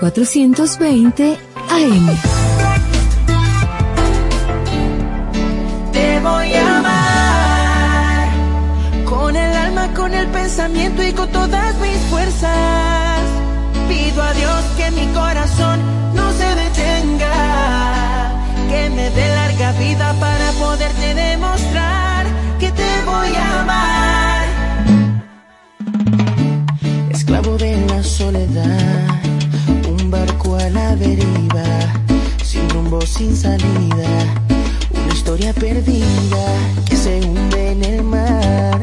1420 AM. Te voy a amar con el alma, con el pensamiento y con todas mis fuerzas. Pido a Dios que mi corazón no se detenga, que me dé larga vida para poderte demostrar que te voy a amar. Esclavo de la soledad, la deriva, sin rumbo, sin salida, una historia perdida que se hunde en el mar.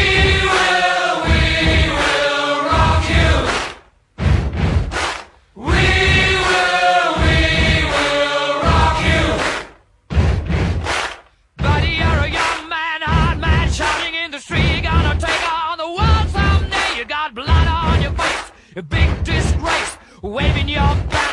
A big disgrace, waving your banner.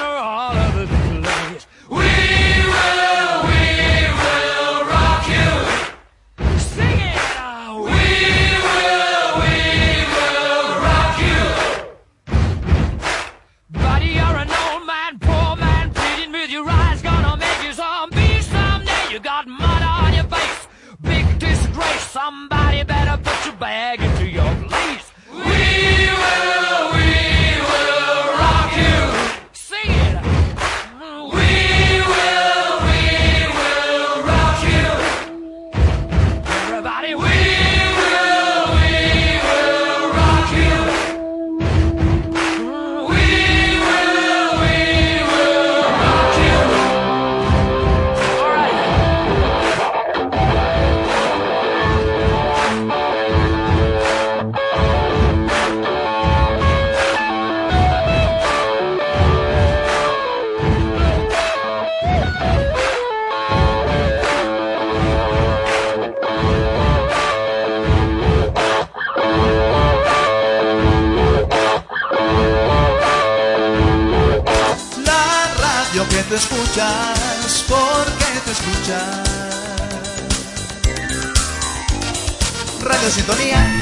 sintonía.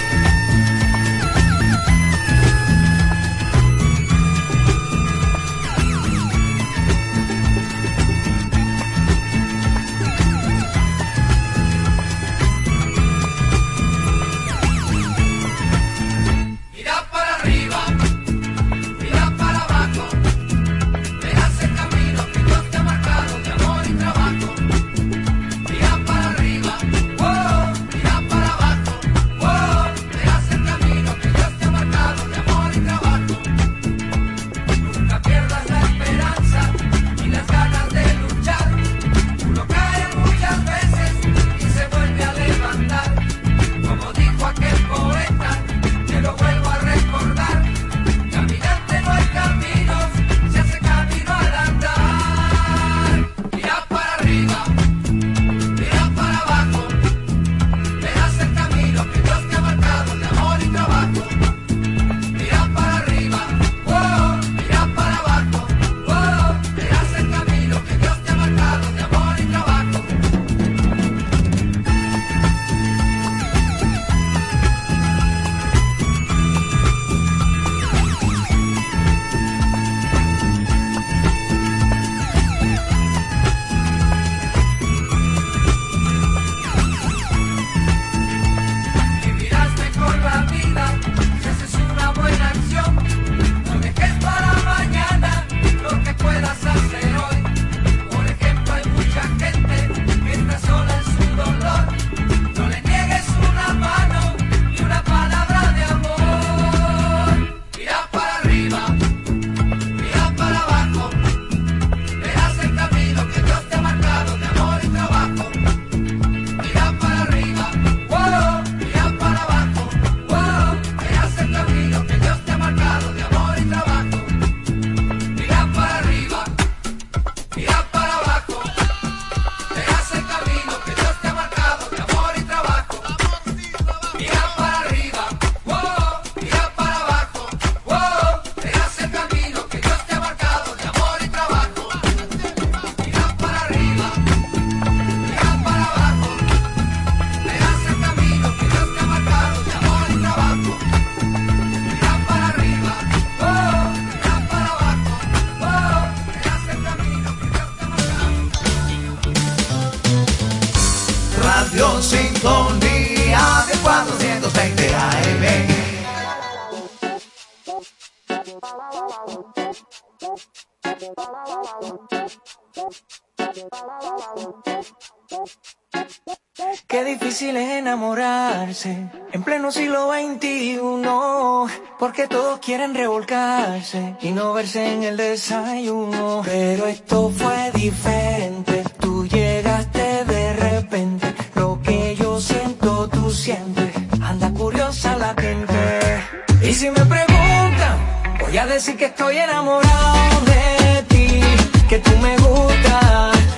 que todos quieren revolcarse y no verse en el desayuno. Pero esto fue diferente, tú llegaste de repente, lo que yo siento tú sientes, anda curiosa la gente. Y si me preguntan, voy a decir que estoy enamorado de ti, que tú me gustas.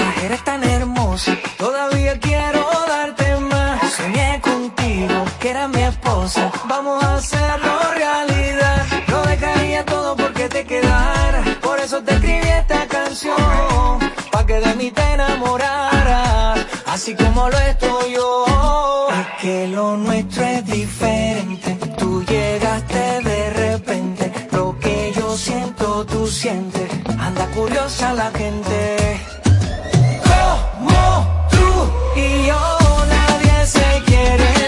eres tan hermosa. Todavía quiero darte más. Soñé contigo, que era mi esposa. Vamos a hacerlo realidad. Lo dejaría todo porque te quedara. Por eso te escribí esta canción. Pa' que de mí te enamoraras. Así como lo estoy yo. Es que lo nuestro es diferente. Tú llegaste de repente. Lo que yo siento, tú sientes. Anda curiosa la gente y yo nadie se quiere.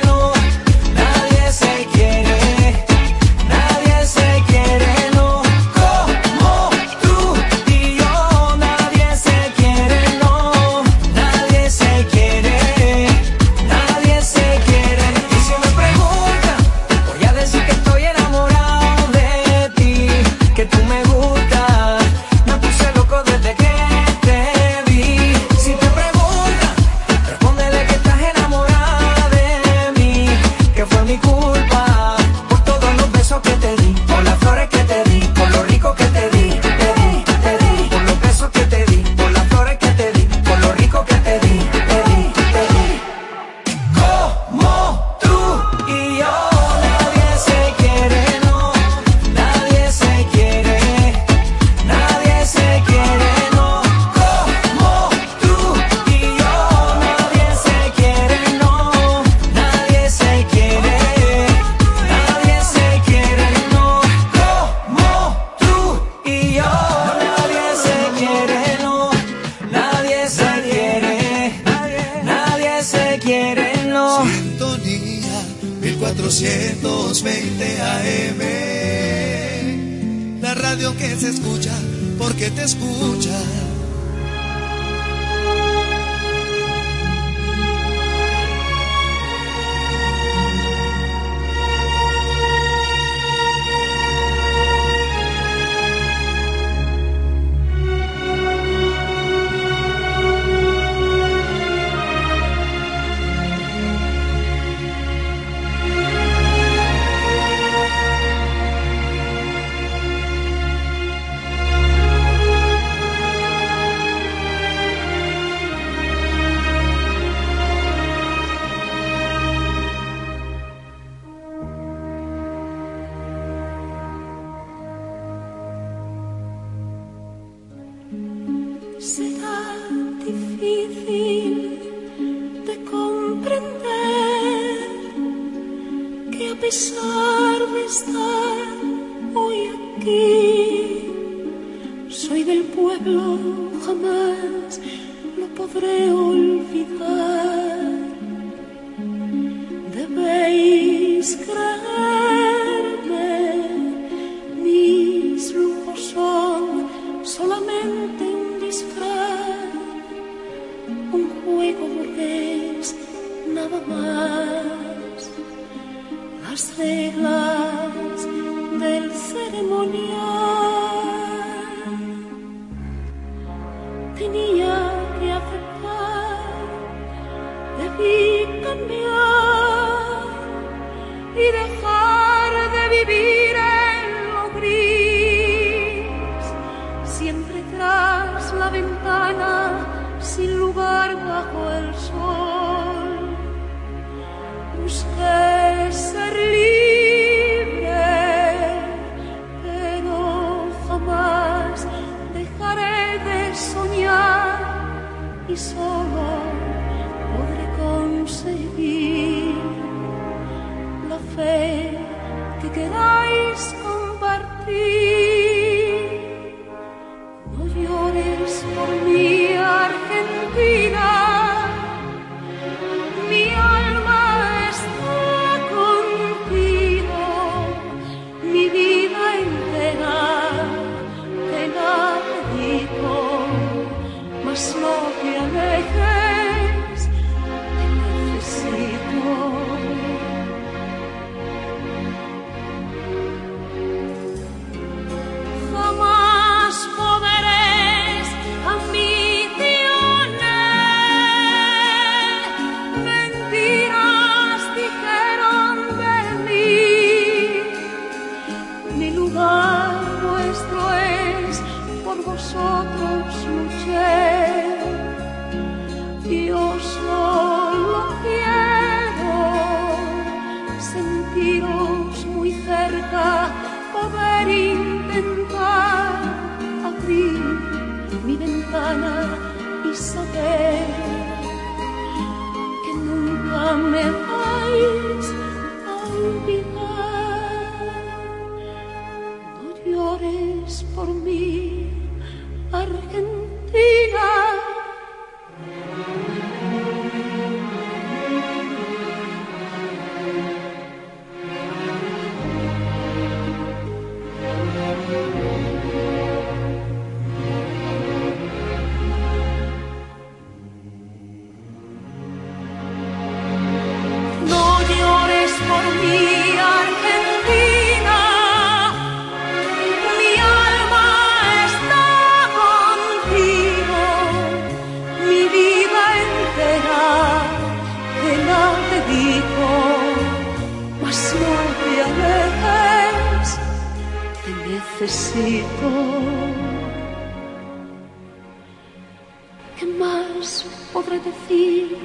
Podré decir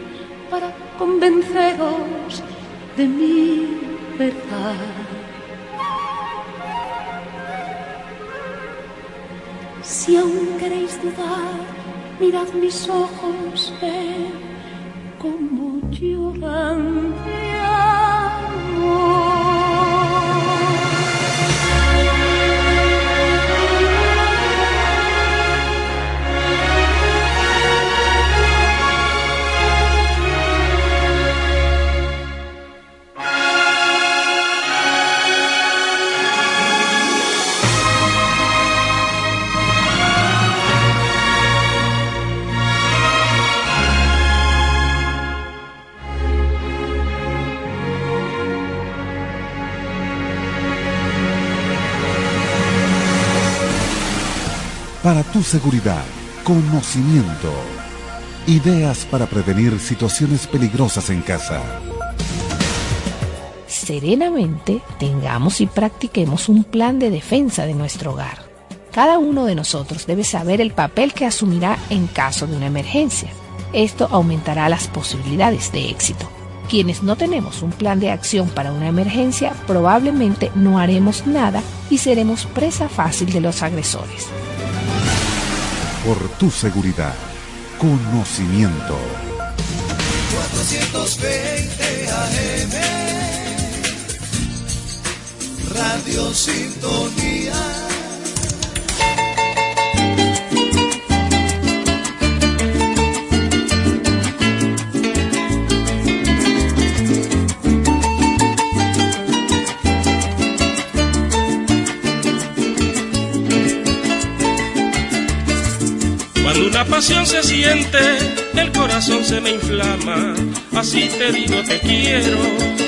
para convenceros de mi verdad? Si aún queréis dudar, mirad mis ojos, ved cómo lloran seguridad, conocimiento. Ideas para prevenir situaciones peligrosas en casa. Serenamente tengamos y practiquemos un plan de defensa de nuestro hogar. Cada uno de nosotros debe saber el papel que asumirá en caso de una emergencia. Esto aumentará las posibilidades de éxito. Quienes no tenemos un plan de acción para una emergencia probablemente no haremos nada y seremos presa fácil de los agresores. Por tu seguridad, conocimiento. 420 AM Radio Sintonía pasión se siente, el corazón se me inflama. Así te digo te quiero,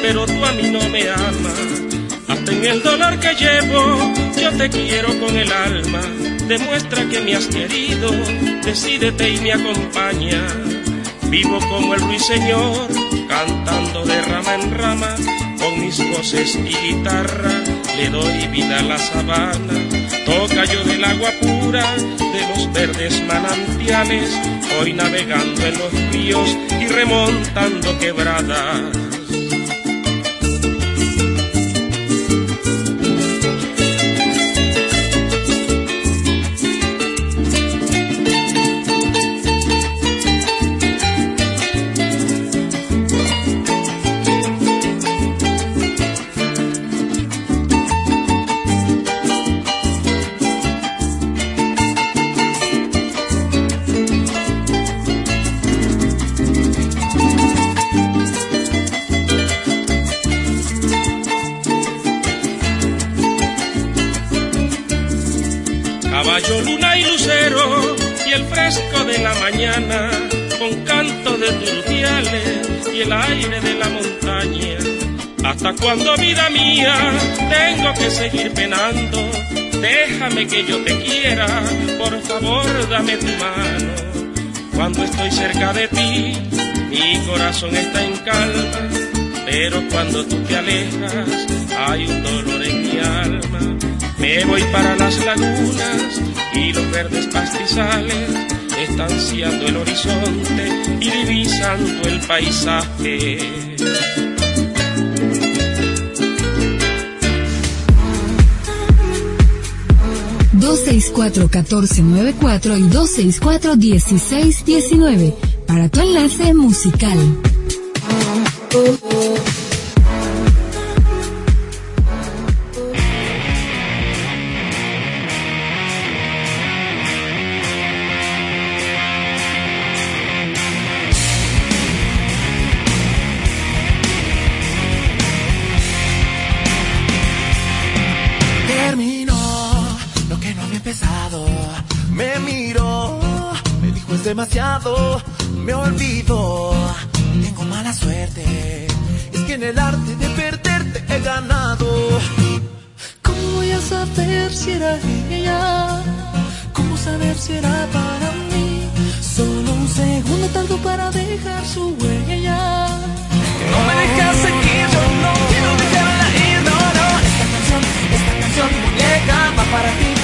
pero tú a mí no me amas. Hasta en el dolor que llevo, yo te quiero con el alma. Demuestra que me has querido, decídete y me acompaña. Vivo como el ruiseñor, cantando de rama en rama, con mis voces y guitarra, le doy vida a la sabana. Toca yo del agua pura, de los verdes manantiales, hoy navegando en los ríos y remontando quebradas. De la montaña. ¿Hasta cuando, vida mía, tengo que seguir penando? Déjame que yo te quiera, por favor dame tu mano. Cuando estoy cerca de ti, mi corazón está en calma, pero cuando tú te alejas, hay un dolor en mi alma. Me voy para las lagunas y los verdes pastizales, estanciando el horizonte y divisando el paisaje. 264-1494 y 264-1619 para tu enlace musical. Demasiado, me olvido. Tengo mala suerte, es que en el arte de perderte he ganado. ¿Cómo voy a saber si era ella? ¿Cómo saber si era para mí? Solo un segundo tardo para dejar su huella. no me dejas seguir, yo no quiero dejarla ir, no, no. Esta canción, esta canción, muñeca, va para ti,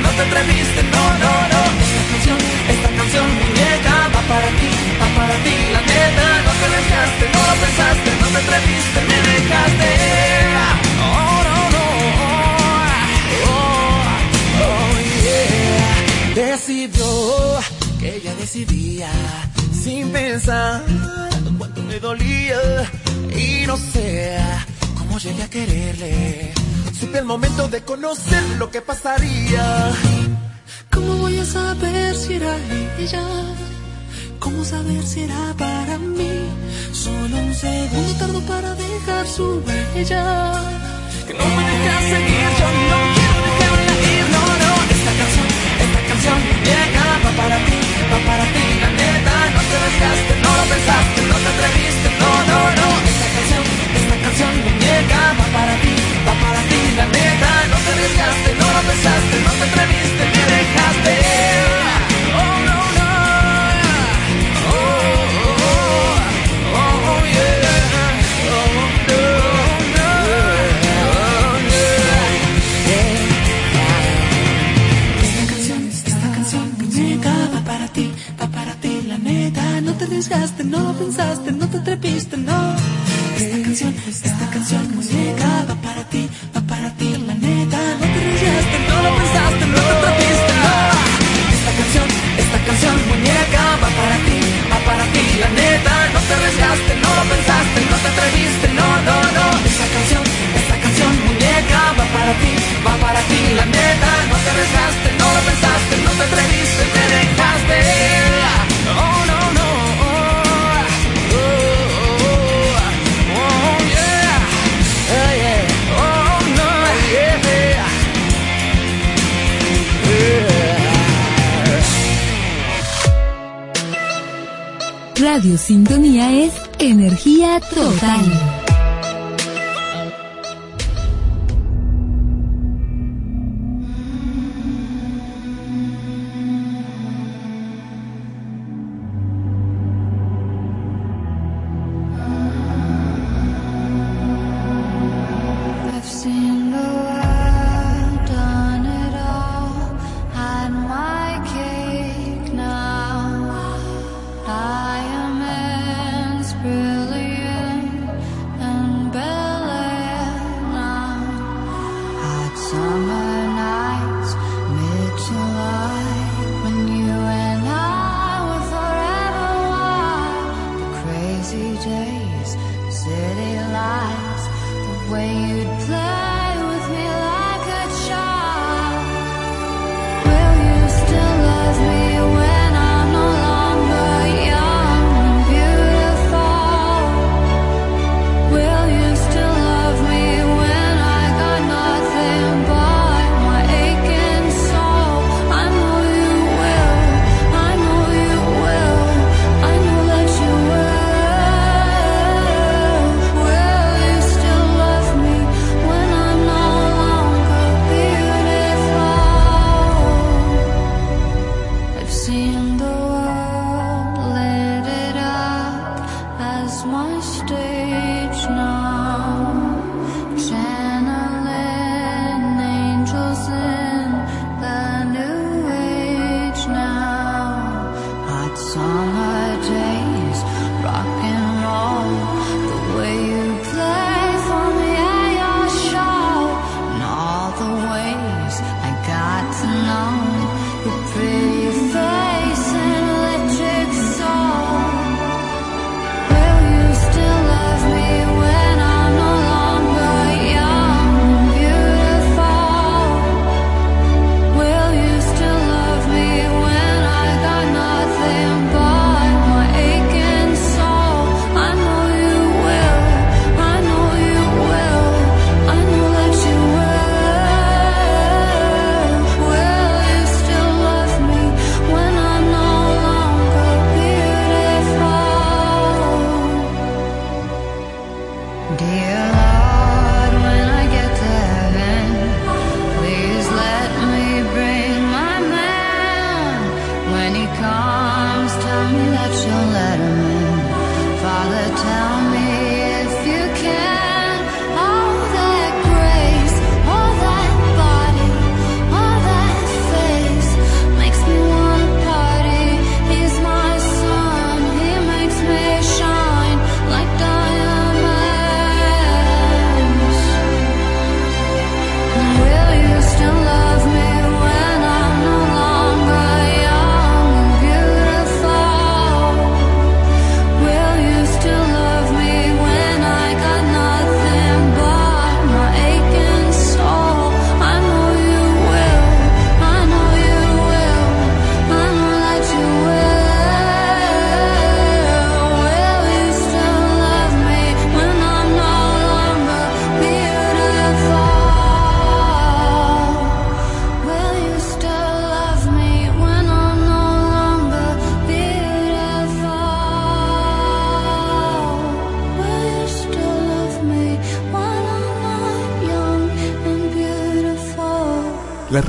no te atreviste, no, no, no. Esta canción, esta canción, muñeca, va para ti, va para ti, la neta, no te arriesgaste, no lo pensaste, no te atreviste, me dejaste. Oh, no, no, oh, oh, yeah. Decidió que ella decidía sin pensar cuánto me dolía y no sé cómo llegué a quererle. Supe el momento de conocer lo que pasaría. ¿Cómo voy a saber si era ella? ¿Cómo saber si era para mí? Solo un segundo tardo para dejar su huella. Que no me deja seguir, yo no quiero dejarla ir, no, no. Esta canción, esta canción llega, va para ti, va para ti, la neta. No te desgaste, no lo pensaste, no te atreviste, no, no, no. La neta. No te arriesgaste, no lo pensaste, no te atreviste, me dejaste. Oh, no, no. Oh, oh, oh, oh, yeah. Oh, no, no, oh, yeah. Esta canción, esta canción, muñeca, va para ti, va para ti, la neta. No te arriesgaste, no lo pensaste, no te atreviste,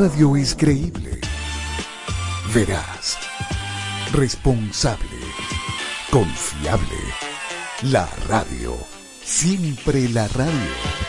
radio es creíble, veraz, responsable, confiable. La radio. Siempre la radio.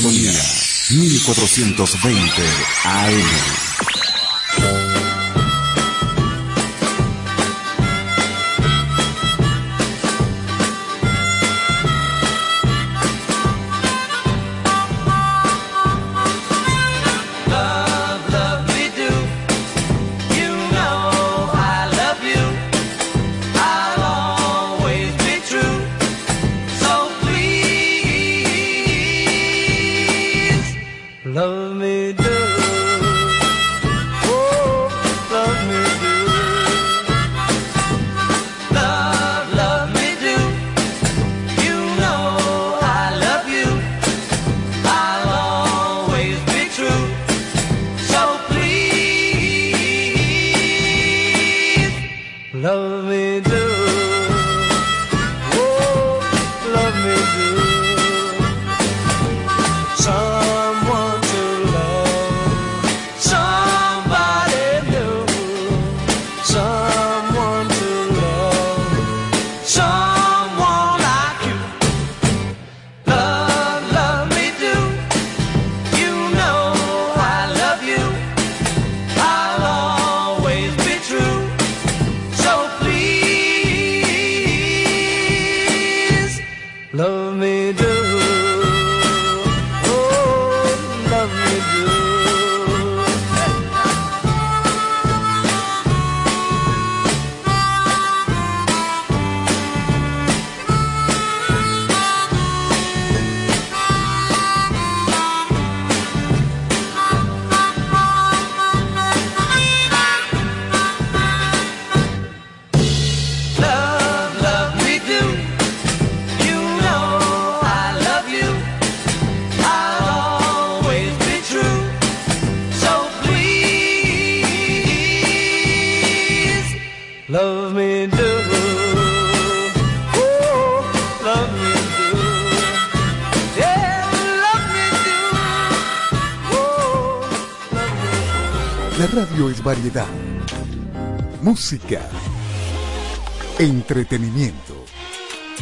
1420 AM. variedad, música, entretenimiento,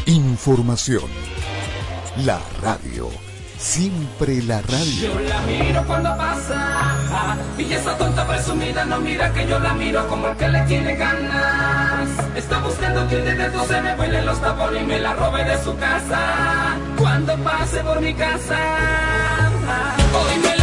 información. La radio, siempre la radio. Yo la miro cuando pasa, y esa tonta presumida no mira que yo la miro como el que le tiene ganas. Está buscando que de dentro se me vuelen los tapones y me la robe de su casa. Cuando pase por mi casa, hoy me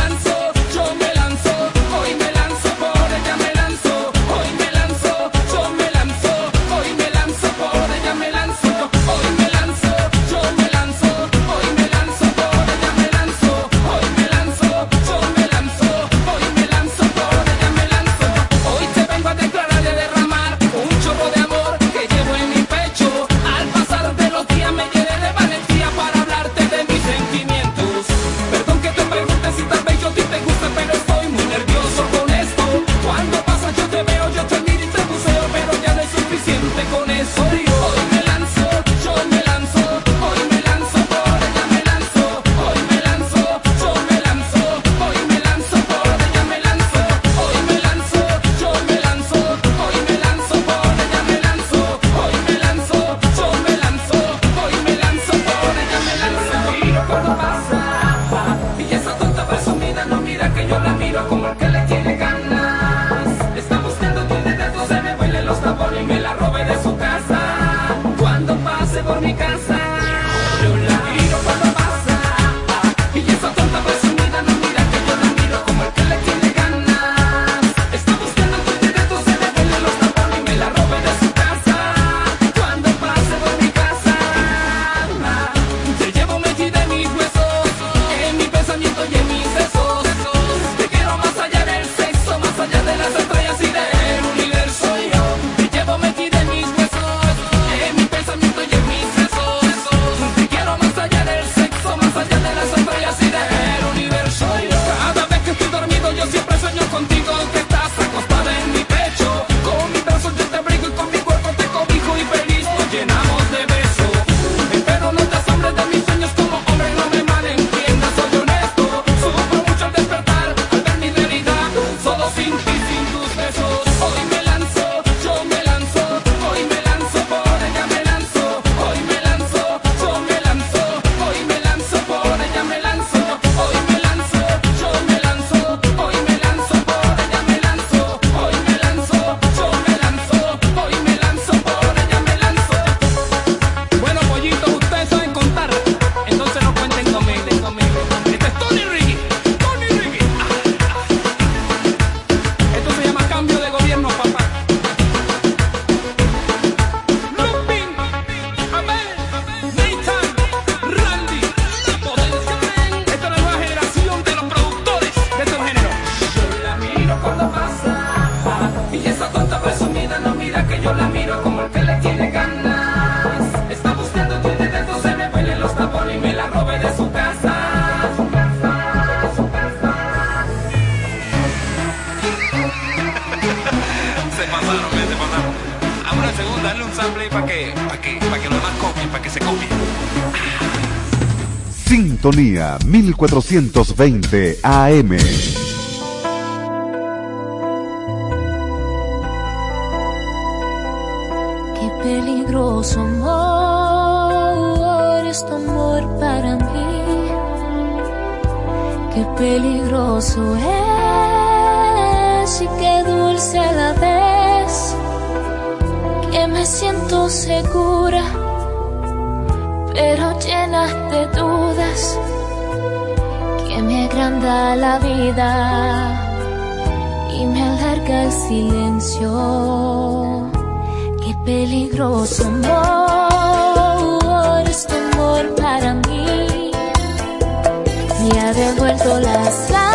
para que, que. Sintonía 1420 AM. Qué peligroso amor es amor para mí. Qué peligroso es y qué dulce la me siento segura, pero llena de dudas que me agranda la vida y me alarga el silencio. Qué peligroso amor es tu amor para mí, me ha devuelto la lágrimas.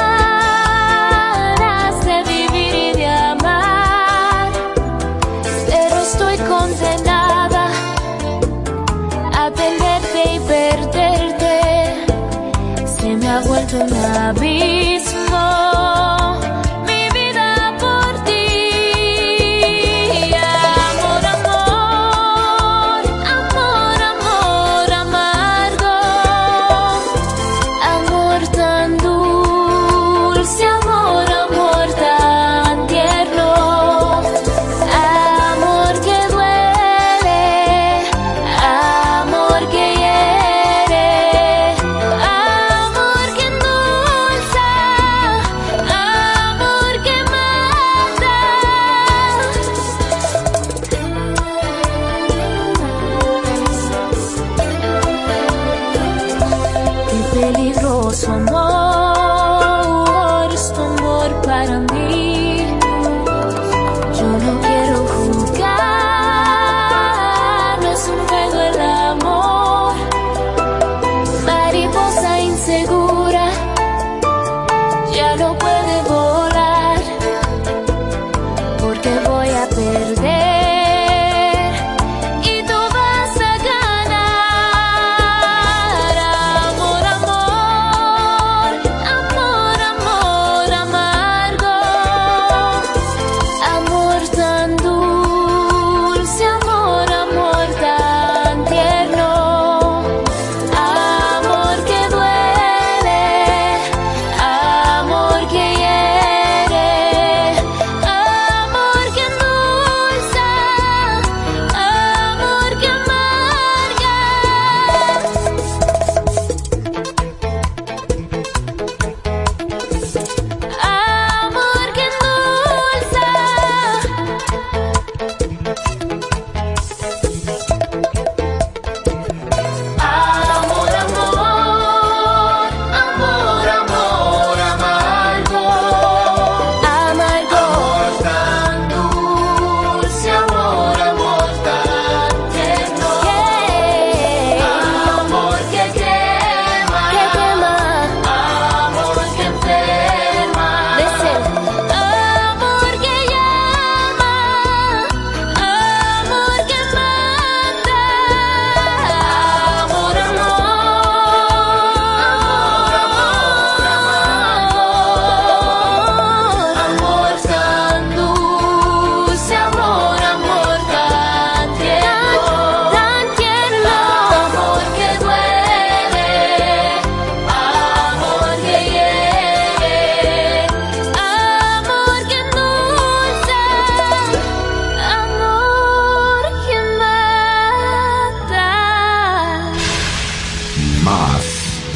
abismo.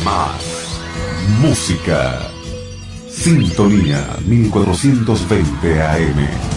Más. Música. Sintonía 1420 AM.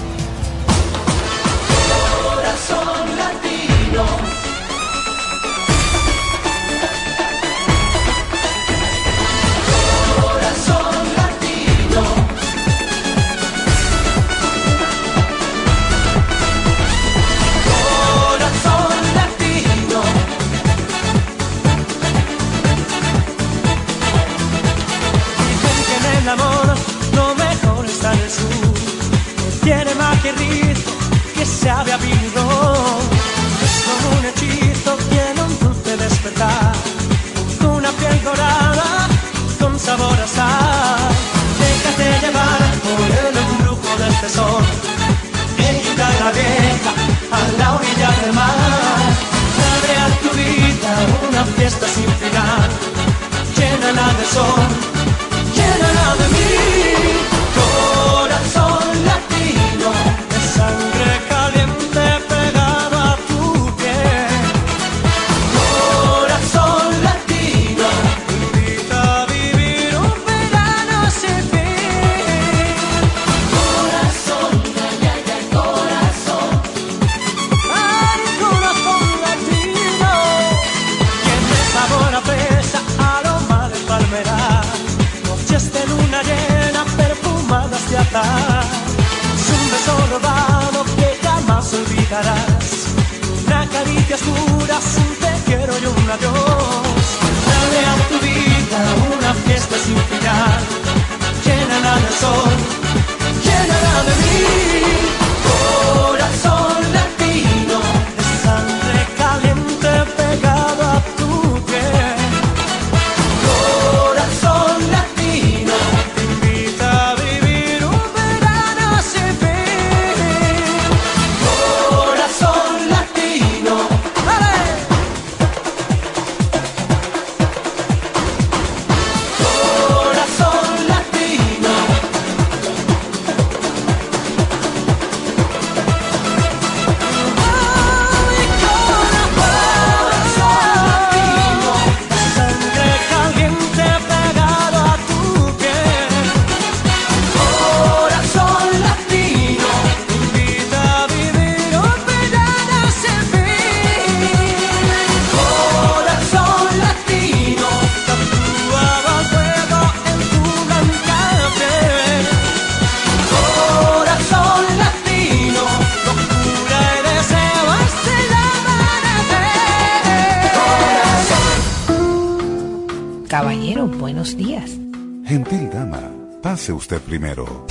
Primero.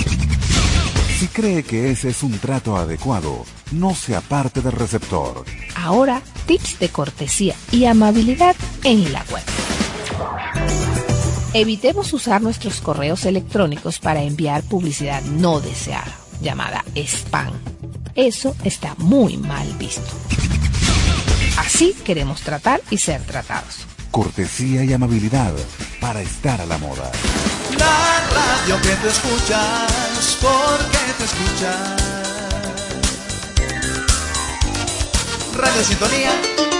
Si cree que ese es un trato adecuado, no se aparte del receptor. Ahora, tips de cortesía y amabilidad en la web. Evitemos usar nuestros correos electrónicos para enviar publicidad no deseada, llamada spam. Eso está muy mal visto. Así queremos tratar y ser tratados. Cortesía y amabilidad para estar a la moda. La radio que te escuchas, porque te escuchas. Radio Sintonía.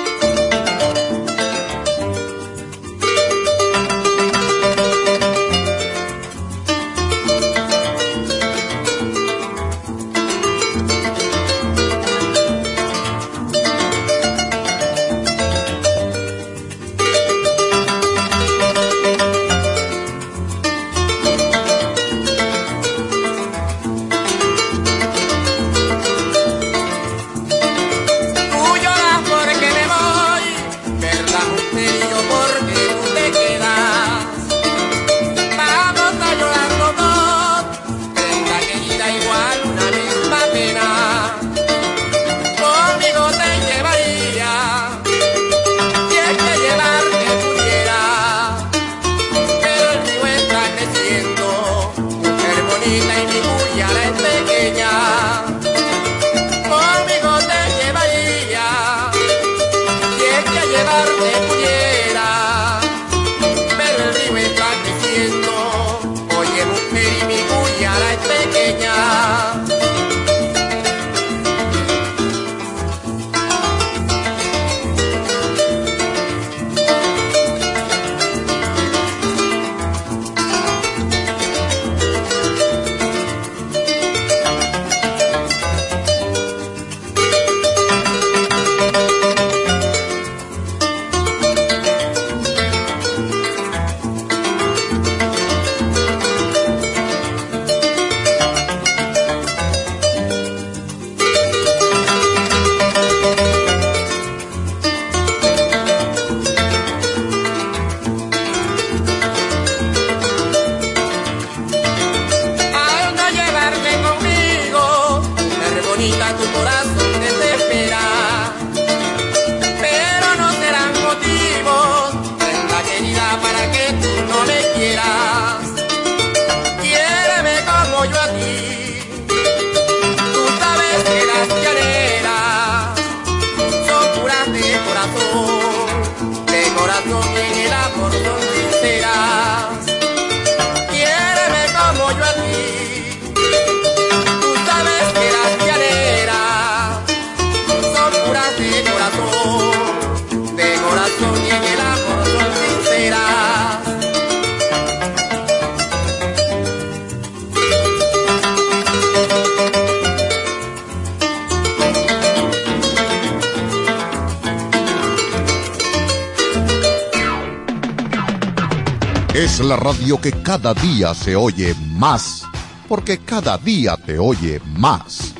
Es la radio que cada día se oye más, porque cada día te oye más.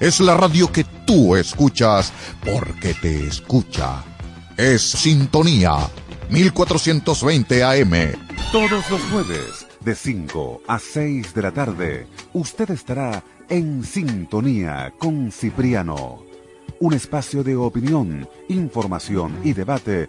Es la radio que tú escuchas, porque te escucha. Es Sintonía 1420 AM. Todos los jueves, de 5 a 6 de la tarde, usted estará en sintonía con Cipriano. Un espacio de opinión, información y debate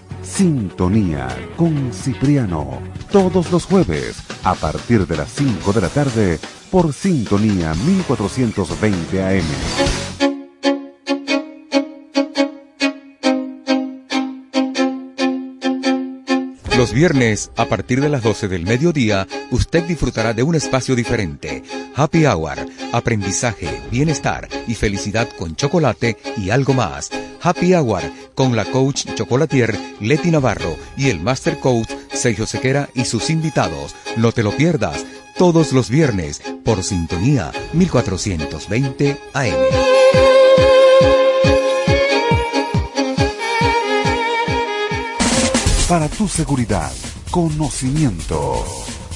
Sintonía con Cipriano, todos los jueves a partir de las 5 de la tarde por Sintonía 1420 AM. Los viernes, a partir de las 12 del mediodía, usted disfrutará de un espacio diferente. Happy Hour, aprendizaje, bienestar y felicidad con chocolate y algo más. Happy Hour con la coach chocolatier Leti Navarro y el master coach Sergio Sequera y sus invitados. No te lo pierdas todos los viernes por sintonía 1420 AM. Para tu seguridad, conocimiento.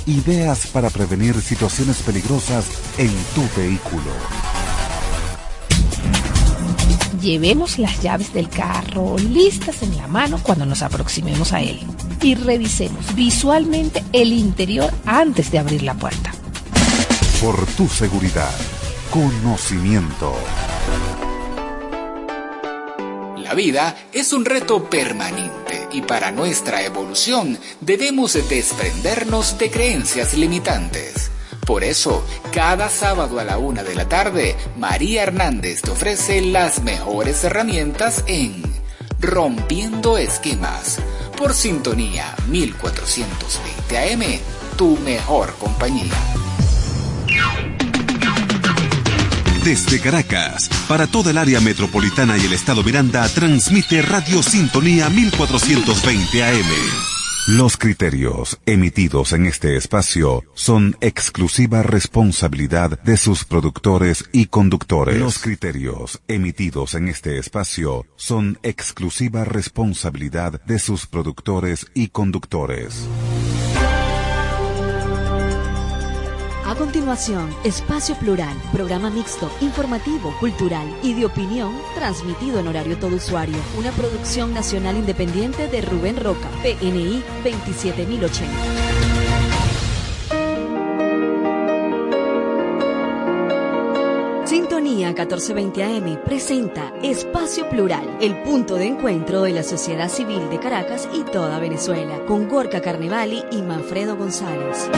Ideas para prevenir situaciones peligrosas en tu vehículo. Llevemos las llaves del carro listas en la mano cuando nos aproximemos a él y revisemos visualmente el interior antes de abrir la puerta. Por tu seguridad, conocimiento. La vida es un reto permanente y para nuestra evolución debemos desprendernos de creencias limitantes. Por eso, cada sábado a la una de la tarde, María Hernández te ofrece las mejores herramientas en Rompiendo Esquemas, por sintonía 1420 AM, tu mejor compañía. Desde Caracas, para toda el área metropolitana y el estado Miranda, transmite Radio Sintonía 1420 AM. Los criterios emitidos en este espacio son exclusiva responsabilidad de sus productores y conductores. Los criterios emitidos en este espacio son exclusiva responsabilidad de sus productores y conductores. A continuación, Espacio Plural, programa mixto, informativo, cultural y de opinión, transmitido en horario todo usuario. Una producción nacional independiente de Rubén Roca, PNI 27080. Sintonía 1420 AM presenta Espacio Plural, el punto de encuentro de la sociedad civil de Caracas y toda Venezuela, con Gorka Carnevali y Manfredo González.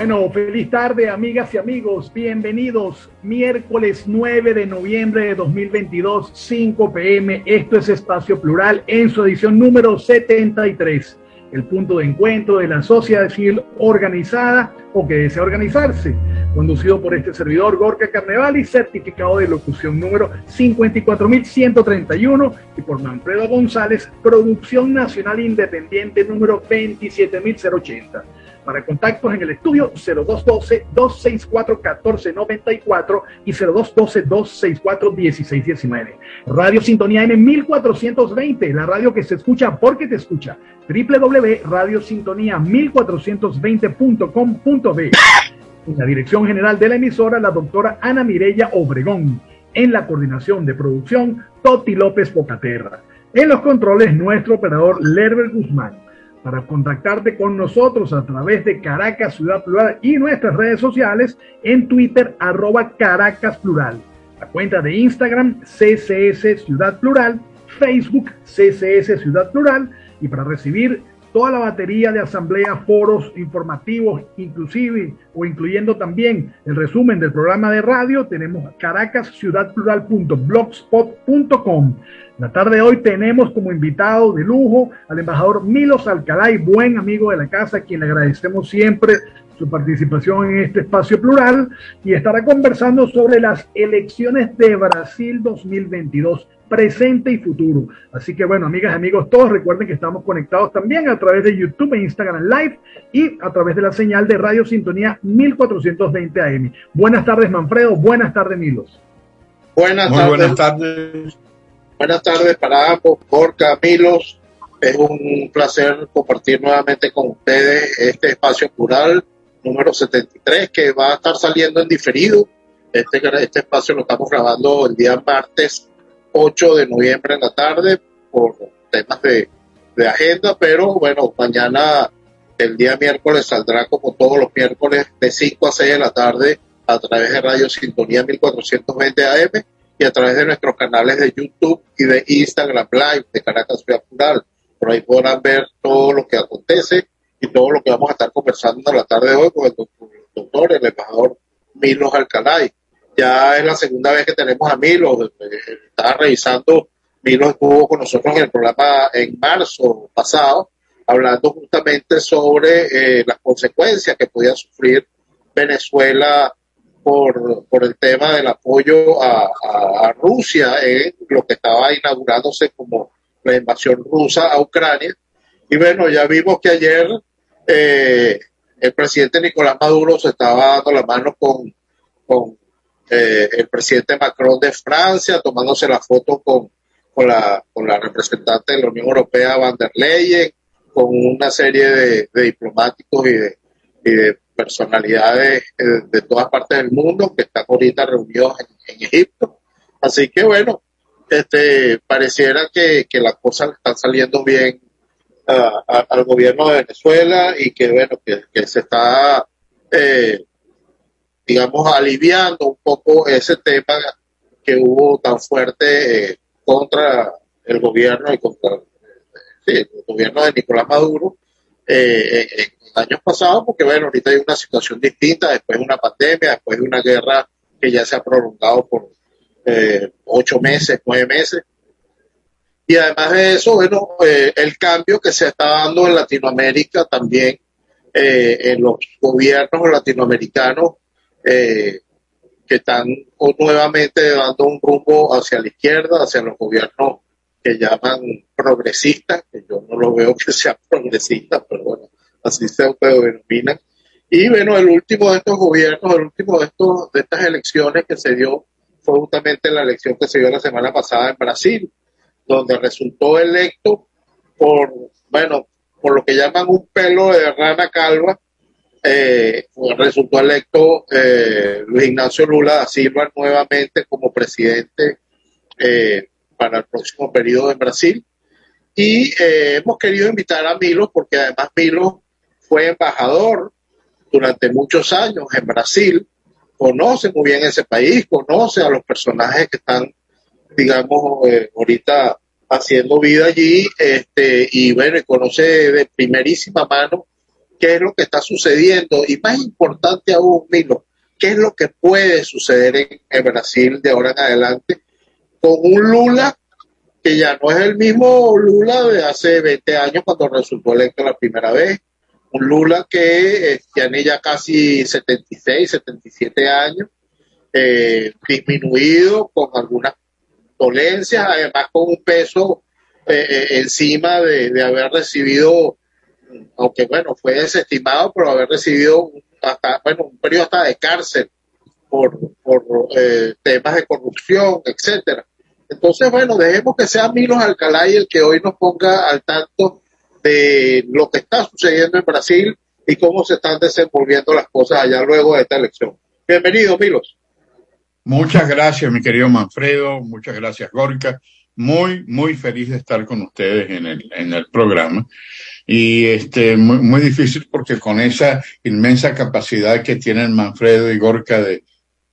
Bueno, feliz tarde, amigas y amigos. Bienvenidos. Miércoles 9 de noviembre de 2022, 5 pm. Esto es Espacio Plural en su edición número 73. El punto de encuentro de la sociedad civil organizada o que desea organizarse. Conducido por este servidor Gorka Carnevali, certificado de locución número 54131 y por Manfredo González, producción nacional independiente número 27080 para contactos en el estudio 0212-264-1494 y 0212-264-1619. Radio Sintonía M 1420, la radio que se escucha porque te escucha. www.radiosintonía1420.com.b. En la dirección general de la emisora, la doctora Ana Mireya Obregón. En la coordinación de producción, Toti López Pocaterra. En los controles, nuestro operador Lerber Guzmán para contactarte con nosotros a través de Caracas Ciudad Plural y nuestras redes sociales en Twitter arroba Caracas Plural, la cuenta de Instagram CCS Ciudad Plural, Facebook CCS Ciudad Plural y para recibir toda la batería de asambleas, foros informativos, inclusive o incluyendo también el resumen del programa de radio, tenemos caracasciudadplural.blogspot.com. La tarde de hoy tenemos como invitado de lujo al embajador Milos Alcalay, buen amigo de la casa, a quien le agradecemos siempre su participación en este espacio plural y estará conversando sobre las elecciones de Brasil 2022 presente y futuro. Así que bueno, amigas y amigos, todos recuerden que estamos conectados también a través de YouTube e Instagram Live y a través de la señal de Radio Sintonía 1420 AM. Buenas tardes, Manfredo. Buenas tardes, Milos. Buenas Muy tardes. buenas tardes. Buenas tardes para ambos, Gorka, Milos. Es un placer compartir nuevamente con ustedes este espacio plural número 73 que va a estar saliendo en diferido. Este, este espacio lo estamos grabando el día martes 8 de noviembre en la tarde por temas de, de agenda, pero bueno, mañana el día miércoles saldrá como todos los miércoles de 5 a 6 de la tarde a través de Radio Sintonía 1420 AM y a través de nuestros canales de YouTube y de Instagram Live de Caracas Ciudad Plural. Por ahí podrán ver todo lo que acontece y todo lo que vamos a estar conversando en la tarde de hoy con el doctor, el embajador Milos Alcalay. Ya es la segunda vez que tenemos a Milos. Estaba revisando, Milos estuvo con nosotros en el programa en marzo pasado, hablando justamente sobre eh, las consecuencias que podía sufrir Venezuela por, por el tema del apoyo a, a, a, Rusia en lo que estaba inaugurándose como la invasión rusa a Ucrania. Y bueno, ya vimos que ayer eh, el presidente Nicolás Maduro se estaba dando la mano con, con eh, el presidente Macron de Francia, tomándose la foto con, con la, con la representante de la Unión Europea, Van der Leyen, con una serie de, de diplomáticos y de, y de personalidades eh, de todas partes del mundo que están ahorita reunidos en, Egipto. Así que bueno, este, pareciera que, las cosas están saliendo bien al gobierno de Venezuela y que bueno, que, se está, eh, digamos, aliviando un poco ese tema que hubo tan fuerte eh, contra el gobierno y contra el gobierno de Nicolás Maduro años pasados, porque bueno, ahorita hay una situación distinta, después de una pandemia, después de una guerra que ya se ha prolongado por eh, ocho meses, nueve meses. Y además de eso, bueno, eh, el cambio que se está dando en Latinoamérica también, eh, en los gobiernos latinoamericanos eh, que están nuevamente dando un rumbo hacia la izquierda, hacia los gobiernos que llaman progresistas, que yo no lo veo que sean progresistas, pero bueno, así se autodenominan. Y bueno, el último de estos gobiernos, el último de estos, de estas elecciones que se dio fue justamente la elección que se dio la semana pasada en Brasil, donde resultó electo por, bueno, por lo que llaman un pelo de rana calva, eh, pues resultó electo eh, Luis Ignacio Lula da Silva nuevamente como presidente eh, para el próximo periodo en Brasil. Y eh, hemos querido invitar a Milo porque además Milo fue embajador durante muchos años en Brasil, conoce muy bien ese país, conoce a los personajes que están, digamos, eh, ahorita haciendo vida allí, este, y bueno, conoce de primerísima mano qué es lo que está sucediendo y más importante aún, Milo, qué es lo que puede suceder en, en Brasil de ahora en adelante con un Lula que ya no es el mismo Lula de hace 20 años cuando resultó electo la primera vez, un Lula que eh, tiene ya casi 76, 77 años, eh, disminuido con algunas dolencias, además con un peso eh, eh, encima de, de haber recibido, aunque bueno, fue desestimado, pero haber recibido hasta, bueno, un periodo hasta de cárcel por, por temas de corrupción, etcétera. Entonces, bueno, dejemos que sea Milos Alcalá y el que hoy nos ponga al tanto de lo que está sucediendo en Brasil y cómo se están desenvolviendo las cosas allá luego de esta elección. Bienvenido, Milos. Muchas gracias, mi querido Manfredo. Muchas gracias, Gorka. Muy, muy feliz de estar con ustedes en el, en el programa. Y este, muy, muy difícil porque con esa inmensa capacidad que tienen Manfredo y Gorka de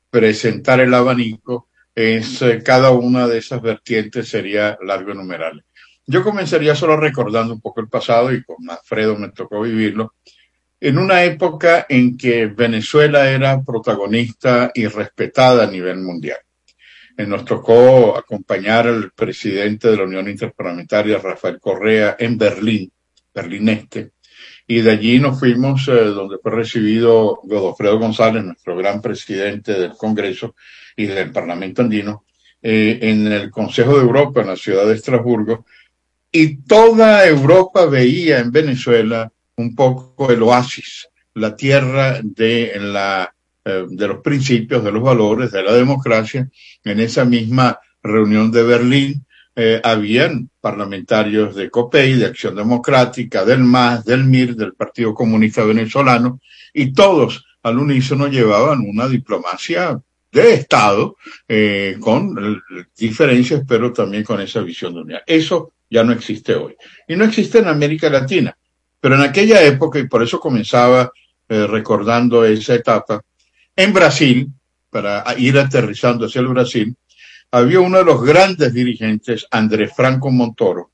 presentar el abanico, es, eh, cada una de esas vertientes sería largo numeral. Yo comenzaría solo recordando un poco el pasado y con Manfredo me tocó vivirlo en una época en que Venezuela era protagonista y respetada a nivel mundial. Eh, Nos tocó acompañar al presidente de la Unión Interparlamentaria, Rafael Correa, en Berlín, Berlín Este, y de allí nos fuimos, eh, donde fue recibido Godofredo González, nuestro gran presidente del Congreso y del Parlamento andino, eh, en el Consejo de Europa, en la ciudad de Estrasburgo, y toda Europa veía en Venezuela un poco el oasis, la tierra de, la, eh, de los principios, de los valores, de la democracia. En esa misma reunión de Berlín eh, habían parlamentarios de COPEI, de Acción Democrática, del MAS, del MIR, del Partido Comunista Venezolano, y todos al unísono llevaban una diplomacia de Estado, eh, con eh, diferencias, pero también con esa visión de unidad. Eso ya no existe hoy. Y no existe en América Latina. Pero en aquella época, y por eso comenzaba eh, recordando esa etapa, en Brasil, para ir aterrizando hacia el Brasil, había uno de los grandes dirigentes, Andrés Franco Montoro,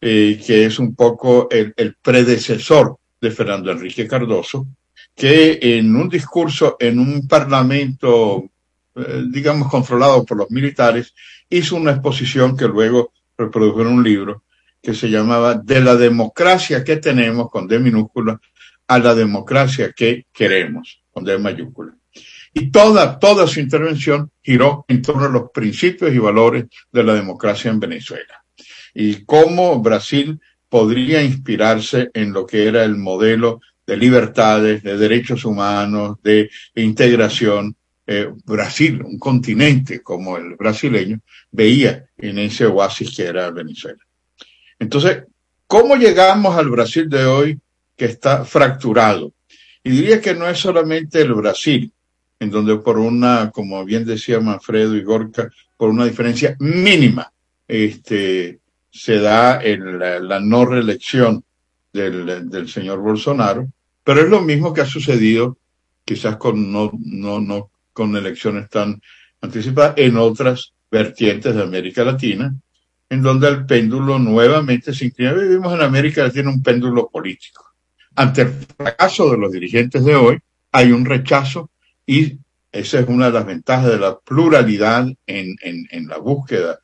eh, que es un poco el, predecesor de Fernando Enrique Cardoso, que en un discurso en un parlamento, eh, digamos, controlado por los militares, hizo una exposición que luego reprodujo en un libro que se llamaba De la democracia que tenemos, con D minúscula, a la democracia que queremos, con D mayúscula. Y toda, toda su intervención giró en torno a los principios y valores de la democracia en Venezuela. Y cómo Brasil podría inspirarse en lo que era el modelo de libertades, de derechos humanos, de integración eh, Brasil, un continente como el brasileño, veía en ese oasis que era Venezuela. Entonces, ¿cómo llegamos al Brasil de hoy que está fracturado? Y diría que no es solamente el Brasil, en donde por una, como bien decía Manfredo y Gorka, por una diferencia mínima, este, se da la, no reelección del, del, señor Bolsonaro, pero es lo mismo que ha sucedido, quizás con no, no con elecciones tan anticipadas, en otras vertientes de América Latina, en donde el péndulo nuevamente se inclina. Vivimos en América Latina un péndulo político. Ante el fracaso de los dirigentes de hoy, hay un rechazo y esa es una de las ventajas de la pluralidad en, en, en la búsqueda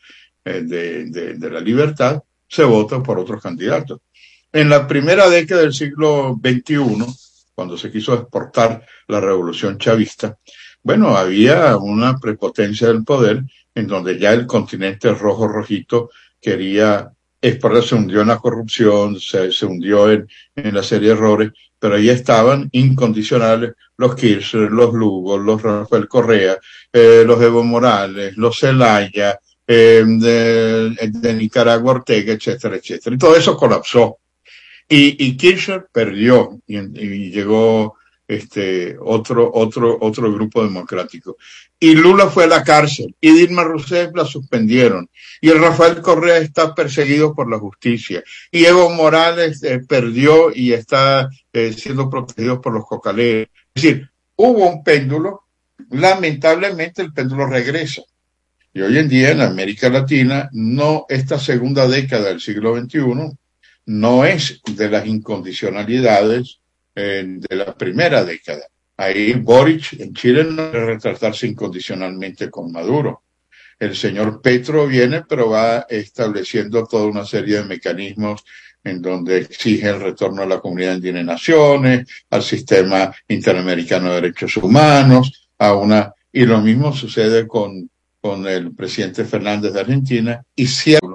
eh, de, de, de, la libertad, se vota por otros candidatos. En la primera década del siglo XXI, cuando se quiso exportar la revolución chavista, bueno, había una prepotencia del poder en donde ya el continente rojo rojito quería exportar, se hundió en la corrupción, se, se hundió en, en la serie de errores, pero ahí estaban incondicionales los Kirchner, los Lugo, los Rafael Correa, eh, los Evo Morales, los Zelaya, eh, de, Nicaragua Ortega, etcétera, etcétera. Y todo eso colapsó. Y, y Kirchner perdió y, llegó este otro, otro, otro grupo democrático. Y Lula fue a la cárcel y Dilma Rousseff la suspendieron. Y el Rafael Correa está perseguido por la justicia. Y Evo Morales eh, perdió y está eh, siendo protegido por los cocaleros. Es decir, hubo un péndulo. Lamentablemente el péndulo regresa. Y hoy en día en América Latina, no esta segunda década del siglo XXI, no es de las incondicionalidades eh, de la primera década. Ahí Boric en Chile no debe retratarse incondicionalmente con Maduro. El señor Petro viene, pero va estableciendo toda una serie de mecanismos en donde exige el retorno a la comunidad indígena de naciones, al sistema interamericano de derechos humanos, a una, y lo mismo sucede con, con el presidente Fernández de Argentina y cierto